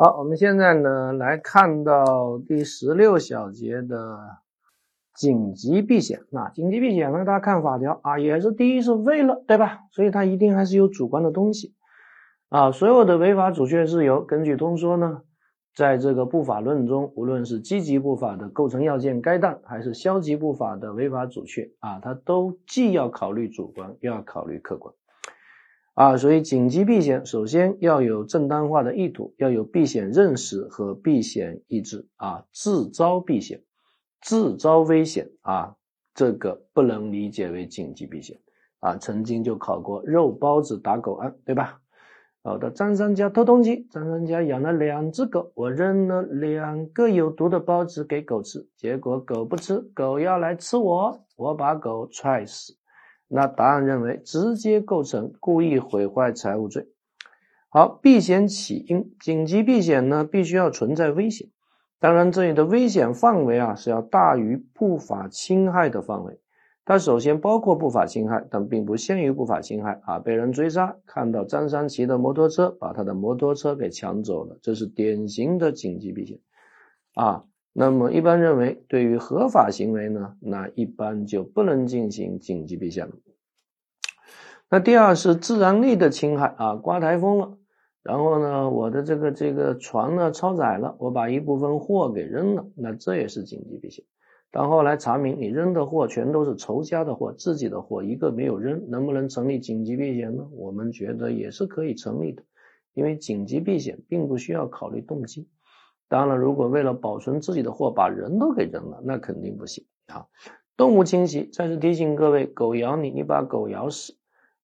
好，我们现在呢来看到第十六小节的紧急避险。那紧急避险呢，大家看法条啊，也是第一是为了，对吧？所以它一定还是有主观的东西啊。所有的违法主确事由，根据通说呢，在这个不法论中，无论是积极不法的构成要件该当，还是消极不法的违法主确啊，它都既要考虑主观，又要考虑客观。啊，所以紧急避险首先要有正当化的意图，要有避险认识和避险意志啊，自招避险，自招危险啊，这个不能理解为紧急避险啊。曾经就考过肉包子打狗案，对吧？好的，张三家偷东西，张三家养了两只狗，我扔了两个有毒的包子给狗吃，结果狗不吃，狗要来吃我，我把狗踹死。那答案认为直接构成故意毁坏财物罪。好，避险起因，紧急避险呢，必须要存在危险。当然，这里的危险范围啊是要大于不法侵害的范围。它首先包括不法侵害，但并不限于不法侵害啊。被人追杀，看到张三骑的摩托车，把他的摩托车给抢走了，这是典型的紧急避险啊。那么一般认为，对于合法行为呢，那一般就不能进行紧急避险了。那第二是自然力的侵害啊，刮台风了，然后呢，我的这个这个船呢超载了，我把一部分货给扔了，那这也是紧急避险。但后来查明，你扔的货全都是仇家的货，自己的货一个没有扔，能不能成立紧急避险呢？我们觉得也是可以成立的，因为紧急避险并不需要考虑动机。当然了，如果为了保存自己的货，把人都给扔了，那肯定不行啊。动物侵袭，再次提醒各位，狗咬你，你把狗咬死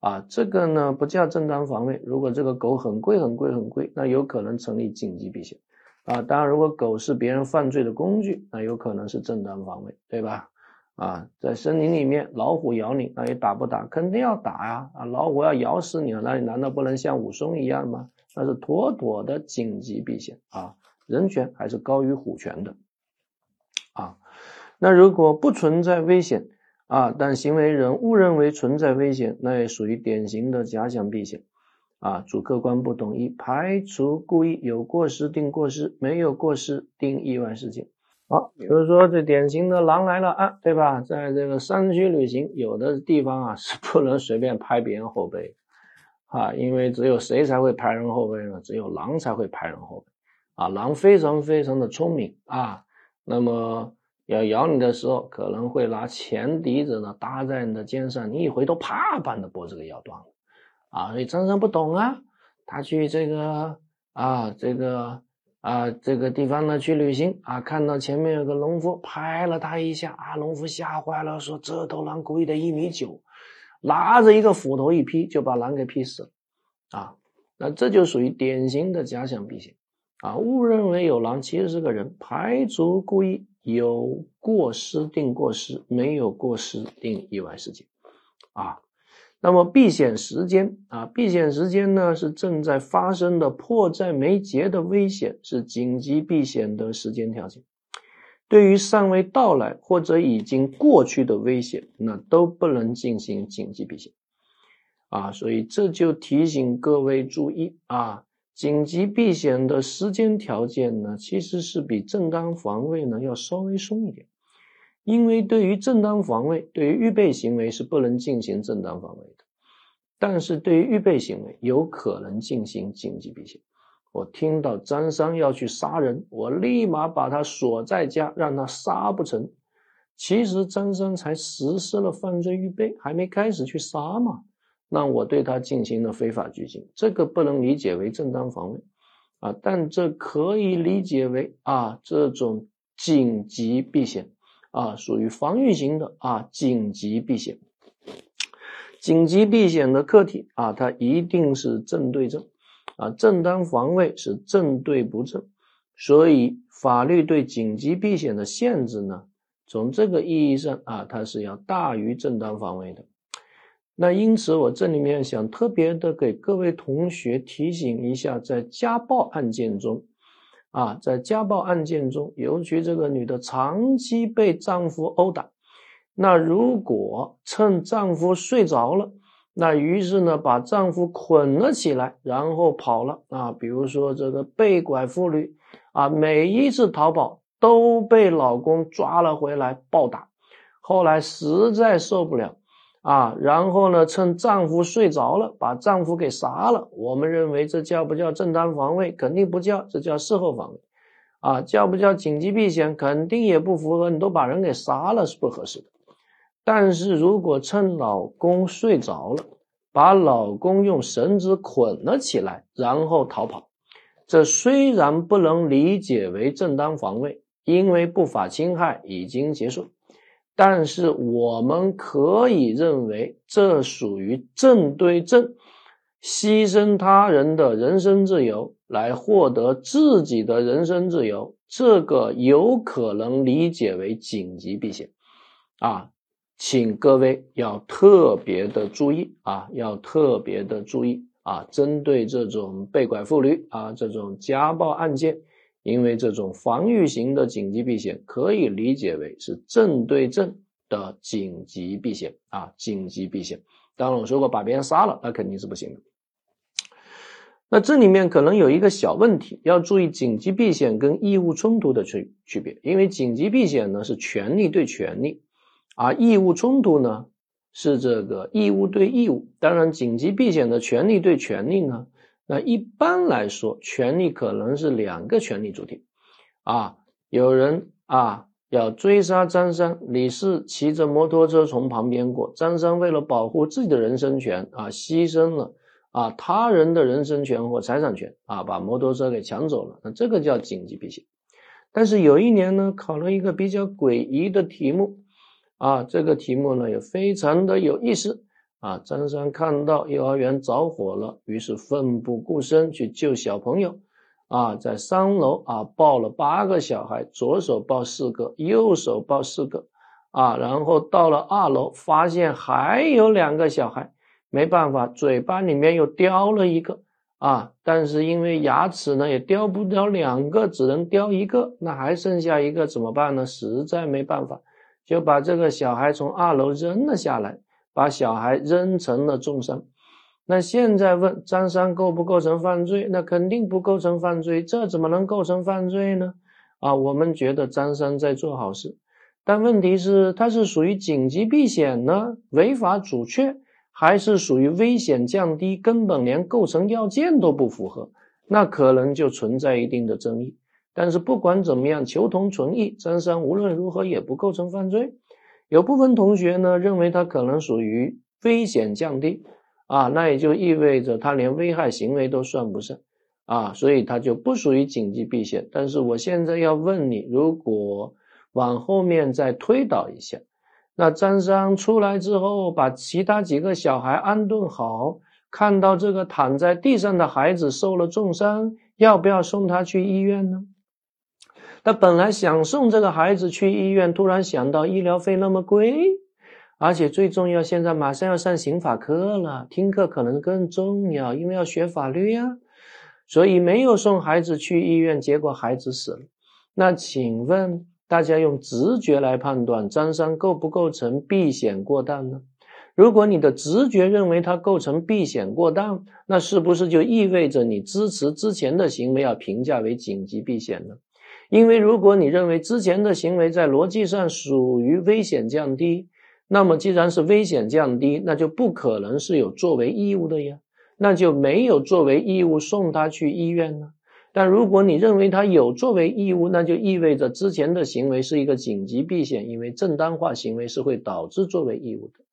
啊，这个呢不叫正当防卫。如果这个狗很贵很贵很贵，那有可能成立紧急避险啊。当然，如果狗是别人犯罪的工具，那有可能是正当防卫，对吧？啊，在森林里面，老虎咬你，那你打不打？肯定要打呀！啊，老虎要咬死你了，那你难道不能像武松一样吗？那是妥妥的紧急避险啊。人权还是高于虎权的啊？那如果不存在危险啊，但行为人误认为存在危险，那也属于典型的假想避险啊。主客观不统一，排除故意有过失定过失，没有过失定意外事件。好，比如说这典型的狼来了啊，对吧？在这个山区旅行，有的地方啊是不能随便拍别人后背啊，因为只有谁才会拍人后背呢？只有狼才会拍人后背。啊，狼非常非常的聪明啊，那么要咬你的时候，可能会拿前笛子呢搭在你的肩上，你一回头，啪，把你的脖子给咬断了。啊，所以张三不懂啊，他去这个啊，这个啊，这个地方呢去旅行啊，看到前面有个农夫，拍了他一下啊，农夫吓坏了，说这头狼估计得一米九，拿着一个斧头一劈，就把狼给劈死了。啊，那这就属于典型的假想避险。啊，误认为有狼，其实是个人，排除故意，有过失定过失，没有过失定意外事件。啊，那么避险时间啊，避险时间呢是正在发生的迫在眉睫的危险，是紧急避险的时间条件。对于尚未到来或者已经过去的危险，那都不能进行紧急避险。啊，所以这就提醒各位注意啊。紧急避险的时间条件呢，其实是比正当防卫呢要稍微松一点，因为对于正当防卫，对于预备行为是不能进行正当防卫的，但是对于预备行为有可能进行紧急避险。我听到张三要去杀人，我立马把他锁在家，让他杀不成。其实张三才实施了犯罪预备，还没开始去杀嘛。那我对他进行了非法拘禁，这个不能理解为正当防卫啊，但这可以理解为啊这种紧急避险啊，属于防御型的啊紧急避险。紧急避险的客体啊，它一定是正对正啊，正当防卫是正对不正，所以法律对紧急避险的限制呢，从这个意义上啊，它是要大于正当防卫的。那因此，我这里面想特别的给各位同学提醒一下，在家暴案件中，啊，在家暴案件中，尤其这个女的长期被丈夫殴打，那如果趁丈夫睡着了，那于是呢，把丈夫捆了起来，然后跑了啊。比如说这个被拐妇女啊，每一次逃跑都被老公抓了回来暴打，后来实在受不了啊，然后呢，趁丈夫睡着了，把丈夫给杀了。我们认为这叫不叫正当防卫？肯定不叫，这叫事后防卫啊。叫不叫紧急避险？肯定也不符合。你都把人给杀了，是不合适的。但是如果趁老公睡着了，把老公用绳子捆了起来，然后逃跑，这虽然不能理解为正当防卫，因为不法侵害已经结束，但是我们可以认为这属于正对正牺牲他人的人身自由来获得自己的人身自由，这个有可能理解为紧急避险，啊。请各位要特别的注意啊，要特别的注意啊！针对这种被拐妇女啊，这种家暴案件，因为这种防御型的紧急避险，可以理解为是正对正的紧急避险啊，紧急避险。当然，我说过把别人杀了，那肯定是不行的。那这里面可能有一个小问题，要注意紧急避险跟义务冲突的区区别，因为紧急避险呢是权利对权利。而义务冲突呢，是这个义务对义务。当然，紧急避险的权利对权利呢，那一般来说，权利可能是两个权利主体。啊，有人啊要追杀张三，李四骑着摩托车从旁边过，张三为了保护自己的人身权啊，牺牲了啊他人的人身权或财产权啊，把摩托车给抢走了。那这个叫紧急避险。但是有一年呢，考了一个比较诡异的题目。啊，这个题目呢也非常的有意思啊。张三看到幼儿园着火了，于是奋不顾身去救小朋友。啊，在三楼啊抱了八个小孩，左手抱四个，右手抱四个。啊，然后到了二楼，发现还有两个小孩，没办法，嘴巴里面又叼了一个。啊，但是因为牙齿呢也叼不了两个，只能叼一个，那还剩下一个怎么办呢？实在没办法。就把这个小孩从二楼扔了下来，把小孩扔成了重伤。那现在问张三构不构成犯罪？那肯定不构成犯罪，这怎么能构成犯罪呢？啊，我们觉得张三在做好事，但问题是他是属于紧急避险呢，违法阻却，还是属于危险降低，根本连构成要件都不符合，那可能就存在一定的争议。但是不管怎么样，求同存异，张三无论如何也不构成犯罪。有部分同学呢认为他可能属于危险降低，啊，那也就意味着他连危害行为都算不上，啊，所以他就不属于紧急避险。但是我现在要问你，如果往后面再推导一下，那张三出来之后把其他几个小孩安顿好，看到这个躺在地上的孩子受了重伤，要不要送他去医院呢？他本来想送这个孩子去医院，突然想到医疗费那么贵，而且最重要，现在马上要上刑法课了，听课可能更重要，因为要学法律呀，所以没有送孩子去医院，结果孩子死了。那请问大家用直觉来判断，张三构不构成避险过当呢？如果你的直觉认为他构成避险过当，那是不是就意味着你支持之前的行为要评价为紧急避险呢？因为如果你认为之前的行为在逻辑上属于危险降低，那么既然是危险降低，那就不可能是有作为义务的呀，那就没有作为义务送他去医院呢。但如果你认为他有作为义务，那就意味着之前的行为是一个紧急避险，因为正当化行为是会导致作为义务的。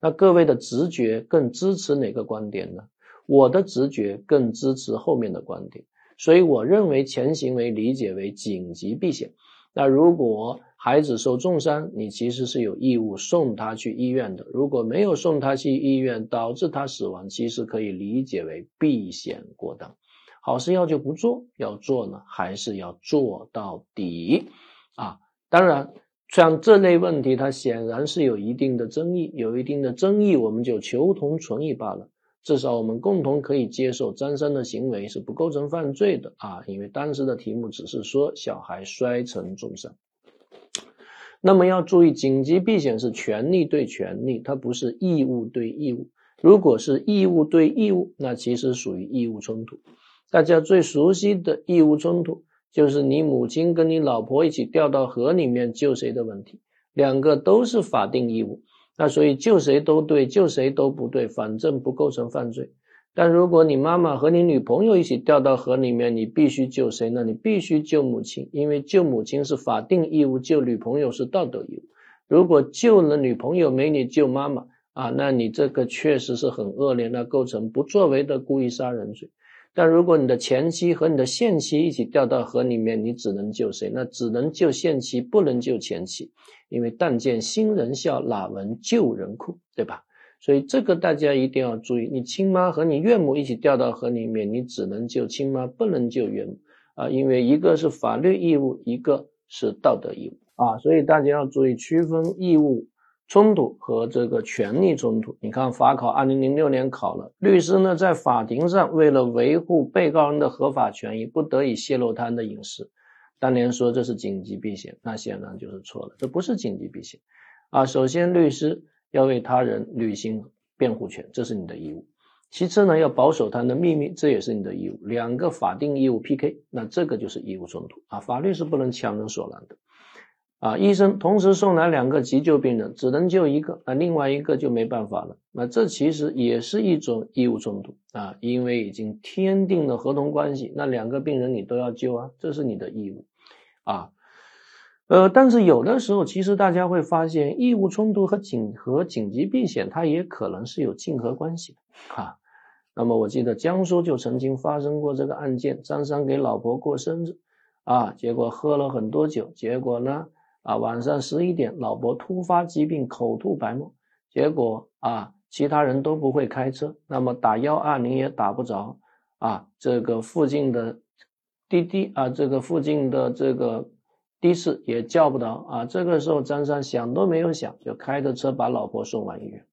那各位的直觉更支持哪个观点呢？我的直觉更支持后面的观点。所以我认为前行为理解为紧急避险。那如果孩子受重伤，你其实是有义务送他去医院的。如果没有送他去医院，导致他死亡，其实可以理解为避险过当。好事要就不做，要做呢，还是要做到底啊？当然，像这类问题，它显然是有一定的争议，有一定的争议，我们就求同存异罢了。至少我们共同可以接受张三的行为是不构成犯罪的啊，因为当时的题目只是说小孩摔成重伤。那么要注意，紧急避险是权利对权利，它不是义务对义务。如果是义务对义务，那其实属于义务冲突。大家最熟悉的义务冲突，就是你母亲跟你老婆一起掉到河里面救谁的问题，两个都是法定义务，那所以救谁都对，救谁都不对，反正不构成犯罪。但如果你妈妈和你女朋友一起掉到河里面，你必须救谁呢？你必须救母亲，因为救母亲是法定义务，救女朋友是道德义务。如果救了女朋友没你救妈妈啊，那你这个确实是很恶劣，那构成不作为的故意杀人罪。但如果你的前妻和你的现妻一起掉到河里面，你只能救谁？那只能救现妻，不能救前妻，因为但见新人笑，哪闻旧人哭，对吧？所以这个大家一定要注意，你亲妈和你岳母一起掉到河里面，你只能救亲妈，不能救岳母啊，因为一个是法律义务，一个是道德义务啊，所以大家要注意区分义务冲突和这个权利冲突。你看法考二零零六年考了，律师呢在法庭上为了维护被告人的合法权益，不得已泄露他人的隐私，当年说这是紧急避险，那显然就是错了，这不是紧急避险啊。首先律师。要为他人履行辩护权，这是你的义务。其次呢，要保守他的秘密，这也是你的义务。两个法定义务 PK，那这个就是义务冲突啊。法律是不能强人所难的啊。医生同时送来两个急救病人，只能救一个，那另外一个就没办法了。那这其实也是一种义务冲突啊，因为已经签订了合同关系，那两个病人你都要救啊，这是你的义务啊。呃，但是有的时候，其实大家会发现，义务冲突和紧和紧急避险，它也可能是有竞合关系的哈。那么我记得江苏就曾经发生过这个案件，张三给老婆过生日，啊，结果喝了很多酒，结果呢，啊，晚上十一点，老婆突发疾病，口吐白沫，结果啊，其他人都不会开车，那么打幺二零也打不着，啊，这个附近的滴滴啊，这个附近的这个。的士也叫不着啊！这个时候，张三想都没有想，就开着车把老婆送往医院。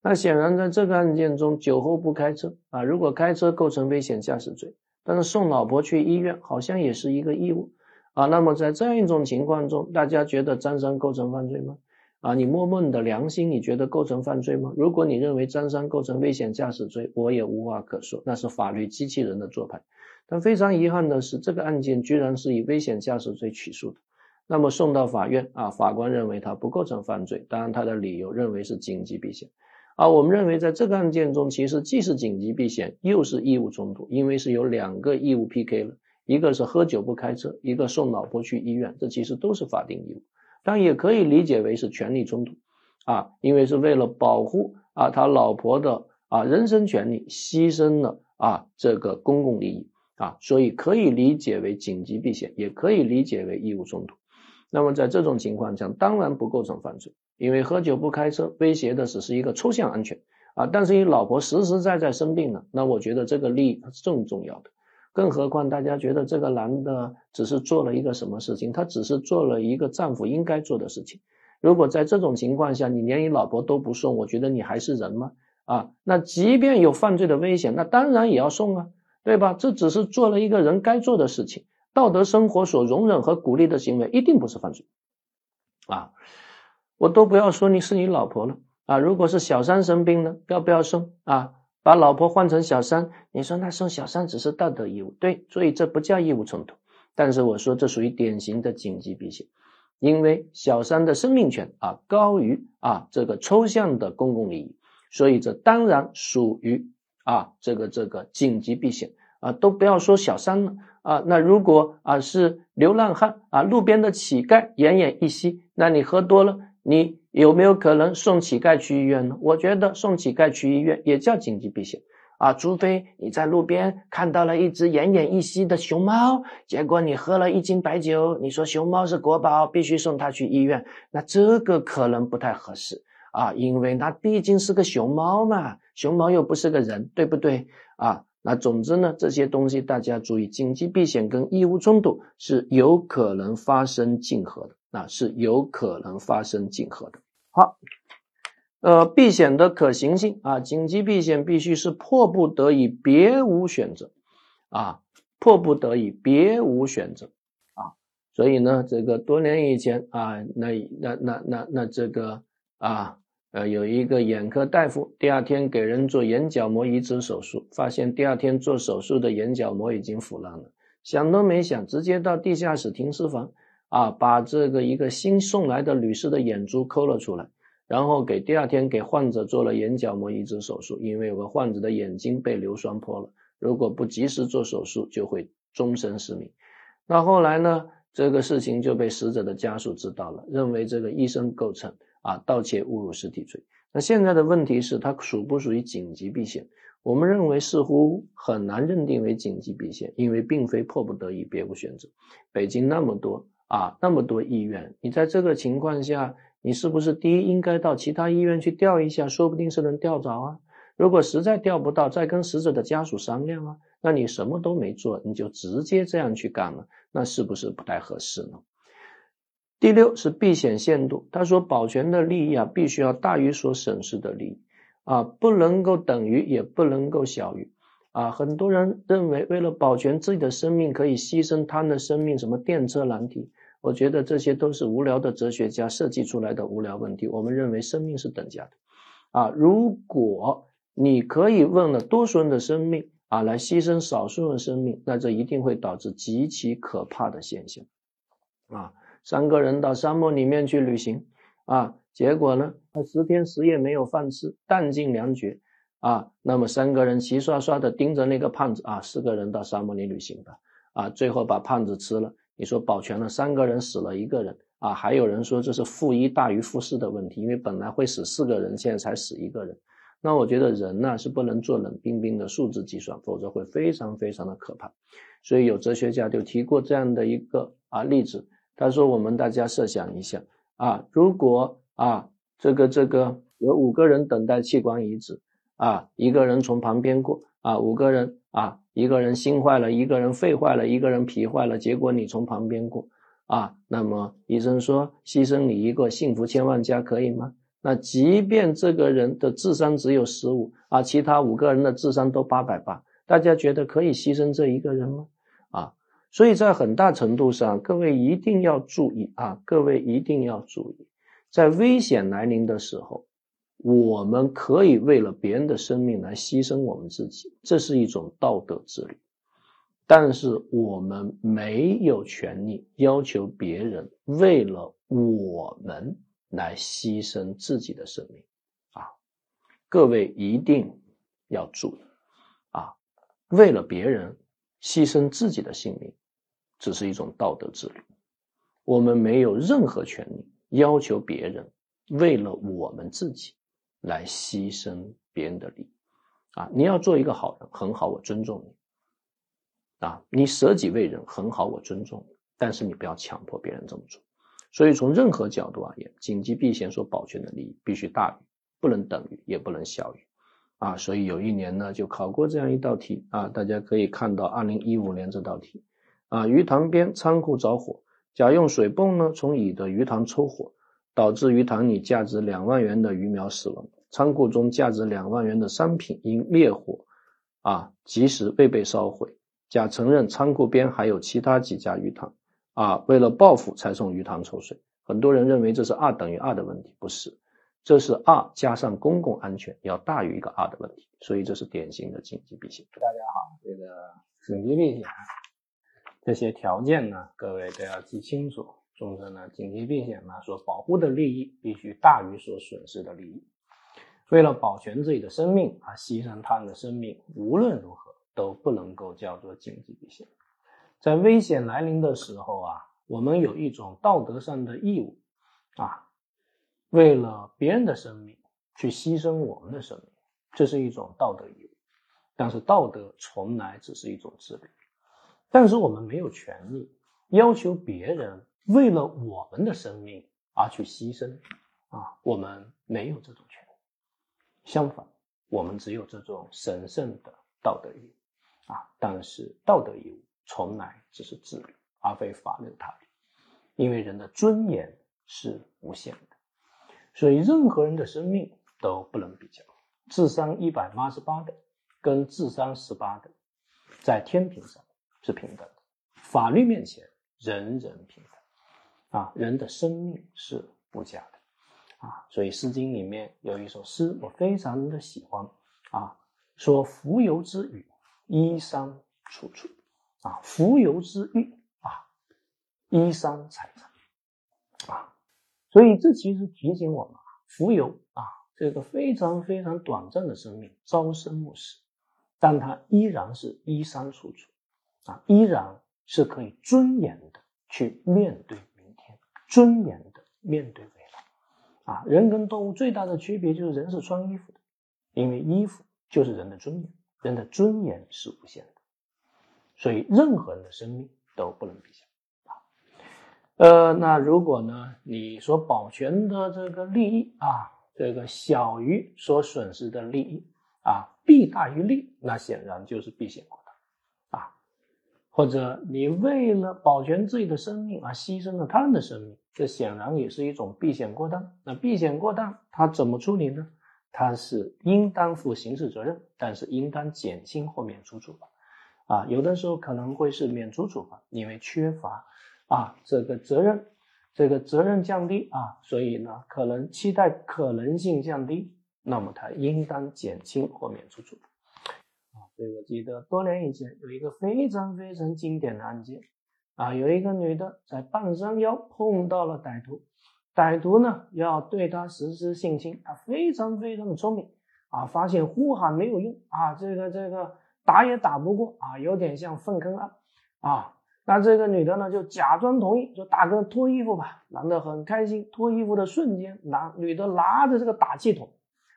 那显然，在这个案件中，酒后不开车啊，如果开车构成危险驾驶罪，但是送老婆去医院好像也是一个义务啊。那么在这样一种情况中，大家觉得张三构成犯罪吗？啊，你摸摸你的良心，你觉得构成犯罪吗？如果你认为张三构成危险驾驶罪，我也无话可说，那是法律机器人的做派。但非常遗憾的是，这个案件居然是以危险驾驶罪起诉的。那么送到法院啊，法官认为他不构成犯罪，当然他的理由认为是紧急避险。啊，我们认为在这个案件中，其实既是紧急避险，又是义务冲突，因为是有两个义务 PK 了，一个是喝酒不开车，一个送老婆去医院，这其实都是法定义务。但也可以理解为是权利冲突，啊，因为是为了保护啊他老婆的啊人身权利，牺牲了啊这个公共利益。啊，所以可以理解为紧急避险，也可以理解为义务冲突。那么在这种情况下，当然不构成犯罪，因为喝酒不开车威胁的只是一个抽象安全啊。但是你老婆实实在在生病了，那我觉得这个利益是更重要的。更何况大家觉得这个男的只是做了一个什么事情？他只是做了一个丈夫应该做的事情。如果在这种情况下，你连你老婆都不送，我觉得你还是人吗？啊，那即便有犯罪的危险，那当然也要送啊。对吧？这只是做了一个人该做的事情，道德生活所容忍和鼓励的行为，一定不是犯罪啊！我都不要说你是你老婆了啊！如果是小三生病呢，要不要送啊？把老婆换成小三，你说那送小三只是道德义务，对，所以这不叫义务冲突。但是我说这属于典型的紧急避险，因为小三的生命权啊高于啊这个抽象的公共利益，所以这当然属于。啊，这个这个紧急避险啊，都不要说小三了啊。那如果啊是流浪汉啊，路边的乞丐奄奄一息，那你喝多了，你有没有可能送乞丐去医院呢？我觉得送乞丐去医院也叫紧急避险啊，除非你在路边看到了一只奄奄一息的熊猫，结果你喝了一斤白酒，你说熊猫是国宝，必须送它去医院，那这个可能不太合适。啊，因为那毕竟是个熊猫嘛，熊猫又不是个人，对不对啊？那总之呢，这些东西大家注意，紧急避险跟义务冲突是有可能发生竞合的，那是有可能发生竞合的。好，呃，避险的可行性啊，紧急避险必须是迫不得已，别无选择啊，迫不得已，别无选择啊。所以呢，这个多年以前啊，那那那那那这个啊。呃，有一个眼科大夫，第二天给人做眼角膜移植手术，发现第二天做手术的眼角膜已经腐烂了，想都没想，直接到地下室停尸房啊，把这个一个新送来的女士的眼珠抠了出来，然后给第二天给患者做了眼角膜移植手术，因为有个患者的眼睛被硫酸泼了，如果不及时做手术，就会终身失明。那后来呢？这个事情就被死者的家属知道了，认为这个医生构成啊盗窃侮辱尸体罪。那现在的问题是，他属不属于紧急避险？我们认为似乎很难认定为紧急避险，因为并非迫不得已，别无选择。北京那么多啊，那么多医院，你在这个情况下，你是不是第一应该到其他医院去调一下，说不定是能调着啊？如果实在调不到，再跟死者的家属商量啊。那你什么都没做，你就直接这样去干了，那是不是不太合适呢？第六是避险限度，他说保全的利益啊，必须要大于所损失的利益啊，不能够等于，也不能够小于啊。很多人认为为了保全自己的生命，可以牺牲他的生命，什么电车难题，我觉得这些都是无聊的哲学家设计出来的无聊问题。我们认为生命是等价的啊，如果你可以问了多数人的生命。啊，来牺牲少数人生命，那这一定会导致极其可怕的现象。啊，三个人到沙漠里面去旅行，啊，结果呢，他十天十夜没有饭吃，弹尽粮绝。啊，那么三个人齐刷刷的盯着那个胖子，啊，四个人到沙漠里旅行吧。啊，最后把胖子吃了。你说保全了三个人，死了一个人。啊，还有人说这是负一大于负四的问题，因为本来会死四个人，现在才死一个人。那我觉得人呢是不能做冷冰冰的数字计算，否则会非常非常的可怕。所以有哲学家就提过这样的一个啊例子，他说我们大家设想一下啊，如果啊这个这个有五个人等待器官移植啊，一个人从旁边过啊，五个人啊，一个人心坏了，一个人肺坏了，一个人脾坏了，结果你从旁边过啊，那么医生说牺牲你一个，幸福千万家，可以吗？那即便这个人的智商只有十五啊，其他五个人的智商都八百八，大家觉得可以牺牲这一个人吗？啊，所以在很大程度上，各位一定要注意啊，各位一定要注意，在危险来临的时候，我们可以为了别人的生命来牺牲我们自己，这是一种道德自律，但是我们没有权利要求别人为了我们。来牺牲自己的生命，啊，各位一定要注意，啊，为了别人牺牲自己的性命，只是一种道德自律。我们没有任何权利要求别人为了我们自己来牺牲别人的利益，啊，你要做一个好人，很好，我尊重你，啊，你舍己为人，很好，我尊重你，但是你不要强迫别人这么做。所以从任何角度而言，紧急避险所保全的利益必须大于，不能等于，也不能小于，啊，所以有一年呢就考过这样一道题啊，大家可以看到二零一五年这道题，啊，鱼塘边仓库着火，甲用水泵呢从乙的鱼塘抽火，导致鱼塘里价值两万元的鱼苗死亡，仓库中价值两万元的商品因烈火，啊及时未被烧毁，甲承认仓库边还有其他几家鱼塘。啊，为了报复才从鱼塘抽水，很多人认为这是二等于二的问题，不是，这是二加上公共安全要大于一个二的问题，所以这是典型的紧急避险。大家好，这个紧急避险这些条件呢，各位都要记清楚。总之呢，紧急避险呢，所保护的利益必须大于所损失的利益。为了保全自己的生命啊，牺牲他人的生命，无论如何都不能够叫做紧急避险。在危险来临的时候啊，我们有一种道德上的义务，啊，为了别人的生命去牺牲我们的生命，这是一种道德义务。但是道德从来只是一种自律，但是我们没有权利要求别人为了我们的生命而去牺牲，啊，我们没有这种权利。相反，我们只有这种神圣的道德义务，啊，但是道德义务。从来只是自律，而非法律他律。因为人的尊严是无限的，所以任何人的生命都不能比较。智商一百八十八的跟智商十八的，在天平上是平等的。法律面前人人平等。啊，人的生命是无价的。啊，所以《诗经》里面有一首诗，我非常的喜欢啊，说“蜉蝣之羽，衣衫楚楚”，啊，“蜉蝣之羽”啊，衣衫采采啊，所以这其实提醒我们啊，蜉蝣啊，这个非常非常短暂的生命，朝生暮死，但它依然是衣衫楚楚啊，依然是可以尊严的去面对，尊严的面对未来。啊，人跟动物最大的区别就是人是穿衣服的，因为衣服就是人的尊严，人的尊严是无限的，所以任何人的生命都不能比下。啊，呃，那如果呢，你所保全的这个利益啊，这个小于所损失的利益啊，弊大于利，那显然就是避险过当啊，或者你为了保全自己的生命而牺牲了他人的生命。这显然也是一种避险过当。那避险过当，他怎么处理呢？他是应当负刑事责任，但是应当减轻或免除处罚。啊，有的时候可能会是免除处罚，因为缺乏啊这个责任，这个责任降低啊，所以呢可能期待可能性降低，那么他应当减轻或免除处罚。所以我记得多年以前有一个非常非常经典的案件。啊，有一个女的在半山腰碰到了歹徒，歹徒呢要对她实施性侵，她非常非常的聪明啊，发现呼喊没有用啊，这个这个打也打不过啊，有点像粪坑案啊。那这个女的呢就假装同意，说大哥脱衣服吧。男的很开心，脱衣服的瞬间，男女的拿着这个打气筒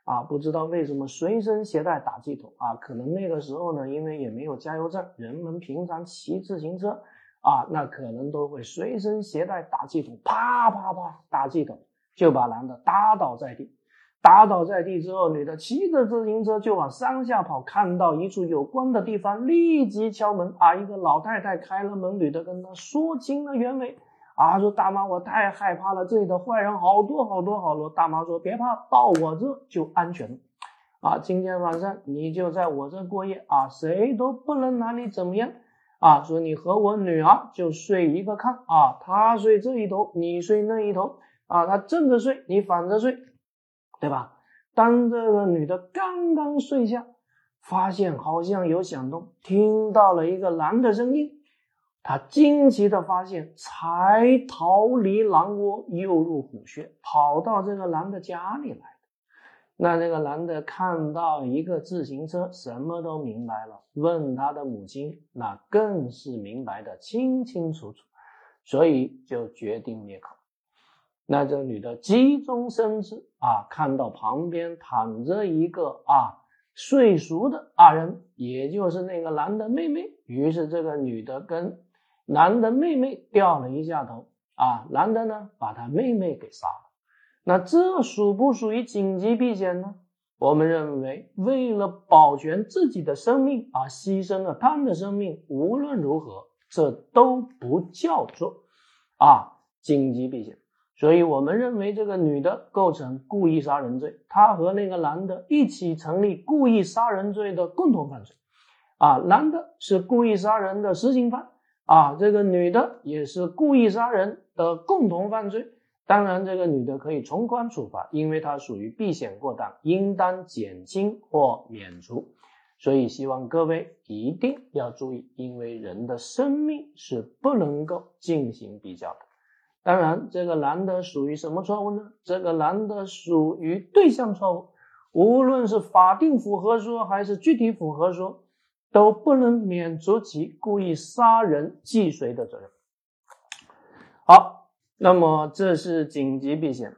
啊，不知道为什么随身携带打气筒啊，可能那个时候呢，因为也没有加油站，人们平常骑自行车。啊，那可能都会随身携带打气筒，啪啪啪，打气筒就把男的打倒在地。打倒在地之后，女的骑着自行车就往山下跑，看到一处有光的地方，立即敲门。啊，一个老太太开了门，女的跟她说清了原委。啊，说大妈，我太害怕了，这里的坏人好多好多好多。大妈说别怕，到我这就安全了。啊，今天晚上你就在我这过夜啊，谁都不能拿你怎么样。啊，说你和我女儿就睡一个炕啊，她睡这一头，你睡那一头啊，她正着睡，你反着睡，对吧？当这个女的刚刚睡下，发现好像有响动，听到了一个男的声音，他惊奇的发现，才逃离狼窝，又入虎穴，跑到这个男的家里来。那那个男的看到一个自行车，什么都明白了。问他的母亲，那更是明白的清清楚楚，所以就决定灭口。那这女的急中生智啊，看到旁边躺着一个啊睡熟的啊人，也就是那个男的妹妹。于是这个女的跟男的妹妹掉了一下头啊，男的呢把他妹妹给杀了。那这属不属于紧急避险呢？我们认为，为了保全自己的生命而牺牲了他们的生命，无论如何，这都不叫做啊紧急避险。所以，我们认为这个女的构成故意杀人罪，她和那个男的一起成立故意杀人罪的共同犯罪。啊，男的是故意杀人的实行犯，啊，这个女的也是故意杀人的共同犯罪。当然，这个女的可以从宽处罚，因为她属于避险过当，应当减轻或免除。所以，希望各位一定要注意，因为人的生命是不能够进行比较的。当然，这个男的属于什么错误呢？这个男的属于对象错误，无论是法定符合说还是具体符合说，都不能免除其故意杀人既遂的责任。好。那么这是紧急避险。